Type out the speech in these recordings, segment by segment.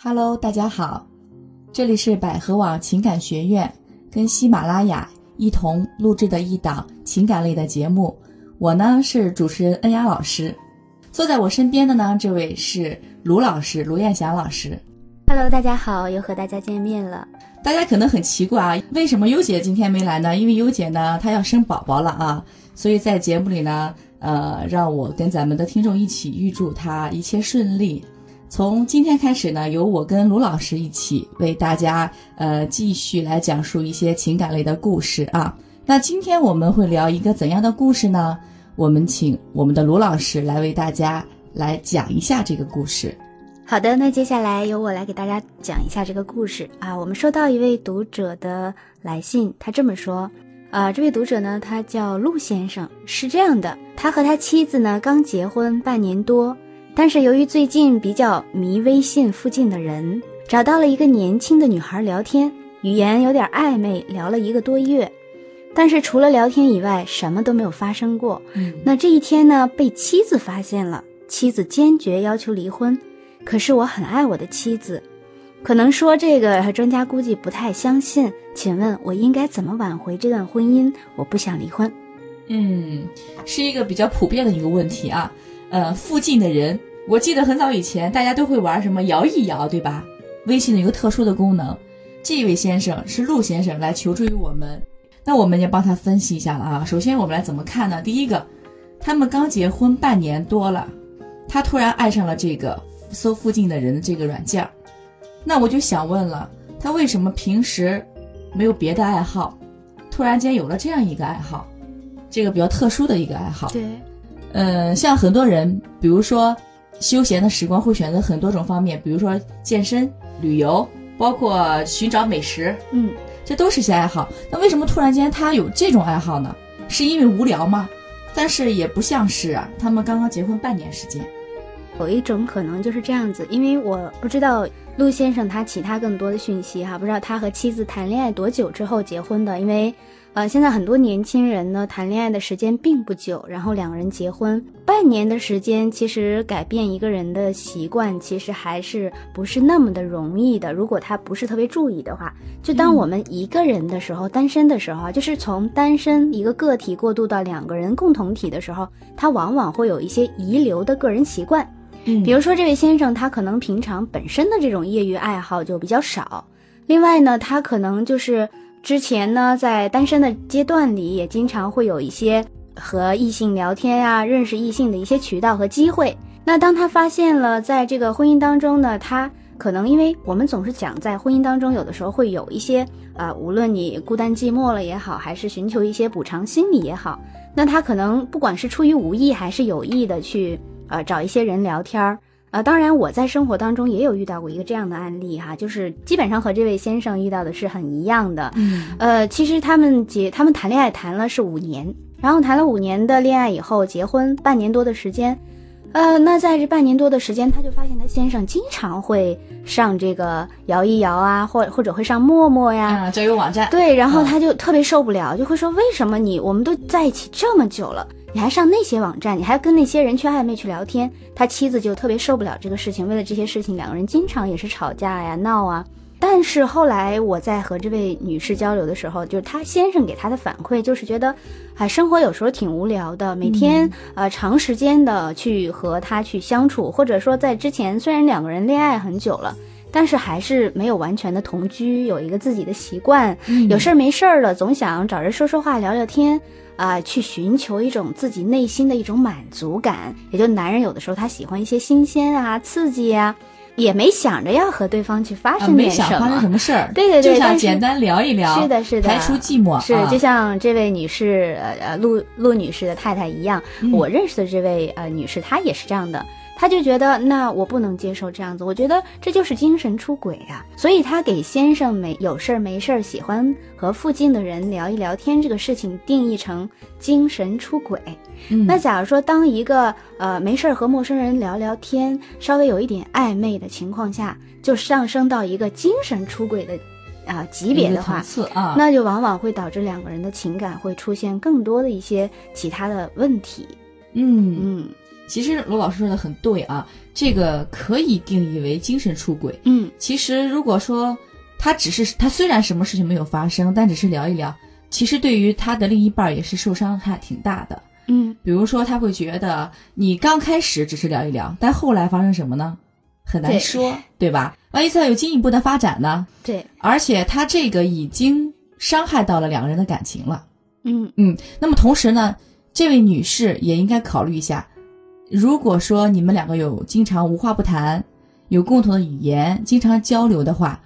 Hello，大家好，这里是百合网情感学院跟喜马拉雅一同录制的一档情感类的节目。我呢是主持人恩雅老师，坐在我身边的呢这位是卢老师，卢艳霞老师。Hello，大家好，又和大家见面了。大家可能很奇怪啊，为什么优姐今天没来呢？因为优姐呢她要生宝宝了啊，所以在节目里呢，呃，让我跟咱们的听众一起预祝她一切顺利。从今天开始呢，由我跟卢老师一起为大家呃继续来讲述一些情感类的故事啊。那今天我们会聊一个怎样的故事呢？我们请我们的卢老师来为大家来讲一下这个故事。好的，那接下来由我来给大家讲一下这个故事啊。我们收到一位读者的来信，他这么说啊，这位读者呢，他叫陆先生，是这样的，他和他妻子呢刚结婚半年多，但是由于最近比较迷微信附近的人，找到了一个年轻的女孩聊天，语言有点暧昧，聊了一个多月，但是除了聊天以外，什么都没有发生过。嗯那这一天呢，被妻子发现了，妻子坚决要求离婚。可是我很爱我的妻子，可能说这个专家估计不太相信。请问我应该怎么挽回这段婚姻？我不想离婚。嗯，是一个比较普遍的一个问题啊。呃，附近的人，我记得很早以前大家都会玩什么摇一摇，对吧？微信的一个特殊的功能。这位先生是陆先生来求助于我们，那我们也帮他分析一下了啊。首先我们来怎么看呢？第一个，他们刚结婚半年多了，他突然爱上了这个搜附近的人的这个软件儿，那我就想问了，他为什么平时没有别的爱好，突然间有了这样一个爱好？这个比较特殊的一个爱好。对，嗯，像很多人，比如说休闲的时光会选择很多种方面，比如说健身、旅游，包括寻找美食，嗯，这都是些爱好。那为什么突然间他有这种爱好呢？是因为无聊吗？但是也不像是啊，他们刚刚结婚半年时间。有一种可能就是这样子，因为我不知道陆先生他其他更多的讯息哈，不知道他和妻子谈恋爱多久之后结婚的，因为。呃，现在很多年轻人呢，谈恋爱的时间并不久，然后两个人结婚半年的时间，其实改变一个人的习惯，其实还是不是那么的容易的。如果他不是特别注意的话，就当我们一个人的时候，单身的时候，就是从单身一个个体过渡到两个人共同体的时候，他往往会有一些遗留的个人习惯。嗯比如说这位先生，他可能平常本身的这种业余爱好就比较少，另外呢，他可能就是。之前呢，在单身的阶段里，也经常会有一些和异性聊天呀、认识异性的一些渠道和机会。那当他发现了，在这个婚姻当中呢，他可能因为我们总是讲，在婚姻当中有的时候会有一些啊、呃，无论你孤单寂寞了也好，还是寻求一些补偿心理也好，那他可能不管是出于无意还是有意的去呃找一些人聊天儿。啊，当然，我在生活当中也有遇到过一个这样的案例哈，就是基本上和这位先生遇到的是很一样的。嗯，呃，其实他们结他们谈恋爱谈了是五年，然后谈了五年的恋爱以后结婚半年多的时间，呃，那在这半年多的时间，他就发现他先生经常会上这个摇一摇啊，或或者会上陌陌呀，啊，交友网站。对，然后他就特别受不了，就会说为什么你我们都在一起这么久了？你还上那些网站，你还跟那些人去暧昧去聊天，他妻子就特别受不了这个事情。为了这些事情，两个人经常也是吵架呀、闹啊。但是后来我在和这位女士交流的时候，就是她先生给她的反馈，就是觉得，啊，生活有时候挺无聊的，每天呃长时间的去和他去相处，或者说在之前虽然两个人恋爱很久了。但是还是没有完全的同居，有一个自己的习惯，嗯有事儿没事儿了，总想找人说说话、聊聊天，啊、去寻求一种自己内心的一种满足感。也就男人有的时候他喜欢一些新鲜啊、刺激啊，也没想着要和对方去发啊，生点什么。想发生什么事儿，对对对就想简单聊一聊，是的，是的，排除寂寞。是，啊就像这位女士，呃呃，陆陆女士的太太一样，嗯我认识的这位呃女士，她也是这样的。她就觉得，那我不能接受这样子，我觉得这就是精神出轨啊。所以他给先生没有事儿没事儿喜欢和附近的人聊一聊天这个事情定义成精神出轨。嗯那假如说当一个呃没事儿和陌生人聊聊天，稍微有一点暧昧的情况下，就上升到一个精神出轨的啊、级别的话那就往往会导致两个人的情感会出现更多的一些其他的问题。嗯，嗯，其实罗老师说的很对啊，这个可以定义为精神出轨。嗯其实如果说他只是他虽然什么事情没有发生，但只是聊一聊，其实对于他的另一半也是受伤害挺大的。嗯比如说他会觉得你刚开始只是聊一聊，但后来发生什么呢？很难说，对吧？万一再有进一步的发展呢？对，而且他这个已经伤害到了两个人的感情了。嗯嗯那么同时呢，这位女士也应该考虑一下，如果说你们两个有经常无话不谈，有共同的语言，经常交流的话，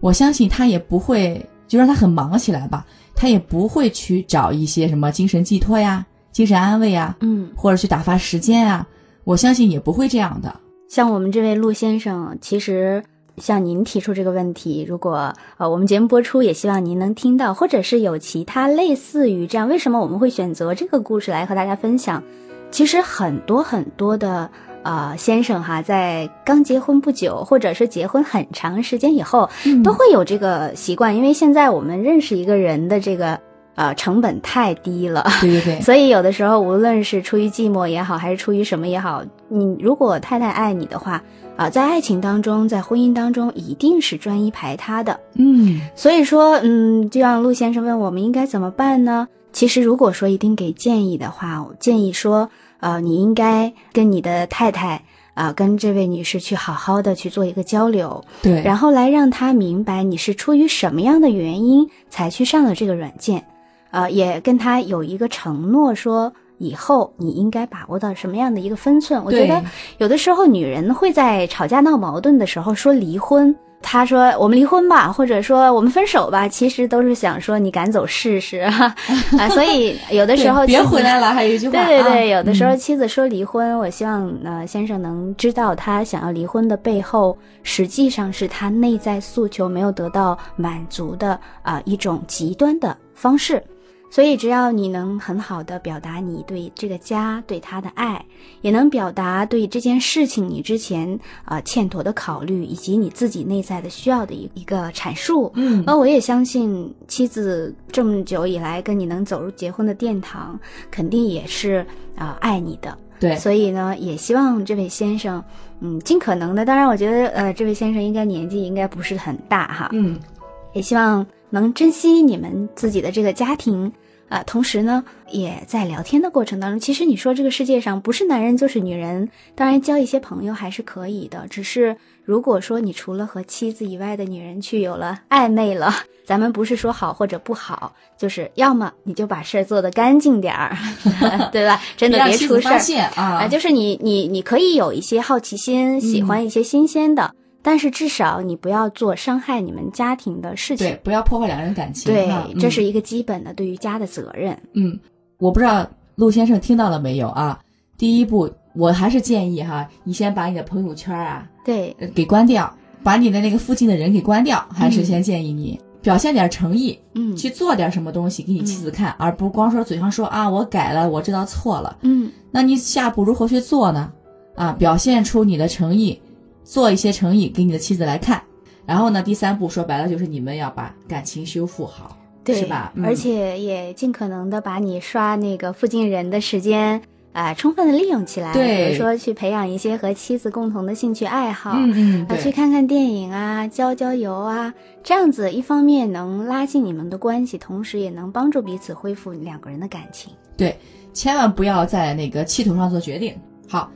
我相信他也不会就让他很忙起来吧，他也不会去找一些什么精神寄托呀、精神安慰呀，嗯，或者去打发时间啊，我相信也不会这样的。像我们这位陆先生，其实像您提出这个问题，如果呃我们节目播出，也希望您能听到，或者是有其他类似于这样，为什么我们会选择这个故事来和大家分享？其实很多很多的呃先生哈，在刚结婚不久，或者是结婚很长时间以后，都会有这个习惯，因为现在我们认识一个人的这个呃成本太低了。对对对，所以有的时候，无论是出于寂寞也好，还是出于什么也好，你如果太太爱你的话，啊、在爱情当中，在婚姻当中，一定是专一排他的。嗯，所以说，嗯，就像陆先生问我们应该怎么办呢？其实，如果说一定给建议的话，我建议说，呃，你应该跟你的太太啊、跟这位女士去好好的去做一个交流，对，然后来让她明白你是出于什么样的原因才去上了这个软件，呃，也跟她有一个承诺说。以后你应该把握到什么样的一个分寸？我觉得有的时候女人会在吵架闹矛盾的时候说离婚，她说我们离婚吧，或者说我们分手吧，其实都是想说你赶走试试啊，啊所以有的时候别回来了，还有一句话，对对对，啊有的时候嗯。妻子说离婚，我希望呃先生能知道他想要离婚的背后，实际上是他内在诉求没有得到满足的啊、一种极端的方式。所以，只要你能很好的表达你对这个家对他的爱，也能表达对这件事情你之前啊、欠妥的考虑，以及你自己内在的需要的一一个阐述，嗯，那我也相信妻子这么久以来跟你能走入结婚的殿堂，肯定也是啊、爱你的。对，所以呢，也希望这位先生，嗯，尽可能的，当然我觉得呃，这位先生应该年纪应该不是很大哈，嗯，也希望能珍惜你们自己的这个家庭。啊、同时呢，也在聊天的过程当中，其实你说这个世界上不是男人就是女人，当然交一些朋友还是可以的。只是如果说你除了和妻子以外的女人去有了暧昧了，咱们不是说好或者不好，就是要么你就把事儿做得干净点儿，对吧？真的别出事儿。啊，啊，就是你你你可以有一些好奇心，喜欢一些新鲜的，但是至少你不要做伤害你们家庭的事情。对，不要破坏两个人感情。对，嗯这是一个基本的对于家的责任。嗯，我不知道陆先生听到了没有啊？第一步，我还是建议哈，你先把你的朋友圈啊对，呃给关掉，把你的那个附近的人给关掉，还是先建议你表现点诚意，嗯，去做点什么东西给你妻子看，而不光说嘴上说啊我改了，我知道错了。嗯那你下步如何去做呢？啊，表现出你的诚意，做一些诚意给你的妻子来看。然后呢，第三步说白了就是你们要把感情修复好，对，是吧？嗯而且也尽可能的把你刷那个附近人的时间。啊、充分的利用起来，对比如说去培养一些和妻子共同的兴趣爱好，嗯嗯，啊，去，看看电影啊，郊郊游啊，这样子一方面能拉近你们的关系，同时也能帮助彼此恢复两个人的感情。对千万不要在那个气头上做决定。好，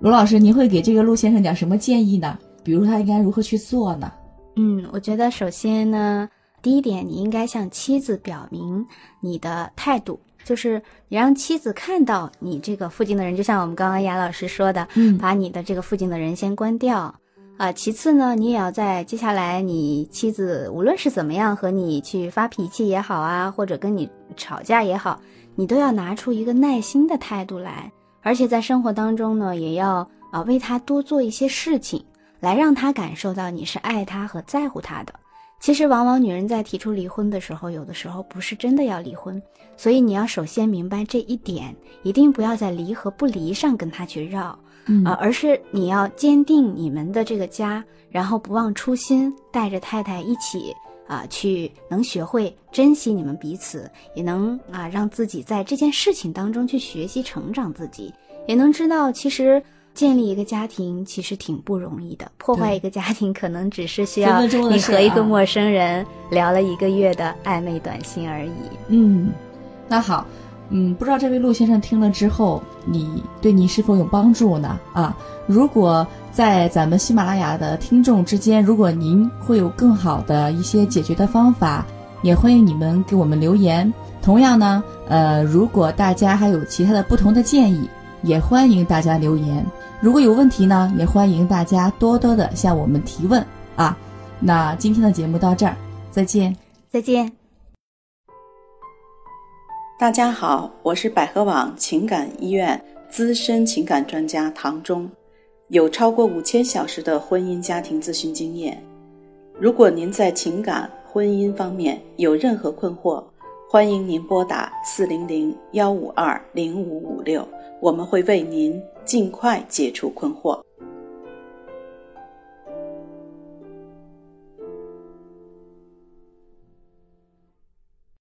罗老师，您会给这个陆先生讲什么建议呢？比如他应该如何去做呢？嗯，我觉得首先呢，第一点，你应该向妻子表明你的态度，就是你让妻子看到你这个附近的人，就像我们刚刚雅老师说的，嗯把你的这个附近的人先关掉。啊，其次呢，你也要在接下来你妻子无论是怎么样和你去发脾气也好啊，或者跟你吵架也好，你都要拿出一个耐心的态度来，而且在生活当中呢，也要啊为他多做一些事情，来让他感受到你是爱他和在乎他的。其实，往往女人在提出离婚的时候，有的时候不是真的要离婚，所以你要首先明白这一点，一定不要在离和不离上跟他去绕。嗯啊，而是你要坚定你们的这个家，然后不忘初心，带着太太一起啊，去能学会珍惜你们彼此，也能啊让自己在这件事情当中去学习成长自己，也能知道其实建立一个家庭其实挺不容易的，破坏一个家庭可能只是需要你和一个啊陌生人聊了一个月的暧昧短信而已。嗯，那好，嗯，不知道这位陆先生听了之后，你对你是否有帮助呢？啊，如果在咱们喜马拉雅的听众之间，如果您会有更好的一些解决的方法，也欢迎你们给我们留言。同样呢，呃，如果大家还有其他的不同的建议，也欢迎大家留言。如果有问题呢，也欢迎大家多多的向我们提问啊。那今天的节目到这儿，再见。再见。大家好，我是百合网情感医院资深情感专家唐忠，有超过五千小时的婚姻家庭咨询经验。如果您在情感、婚姻方面有任何困惑，欢迎您拨打四零零幺五二零五五六，我们会为您尽快解除困惑。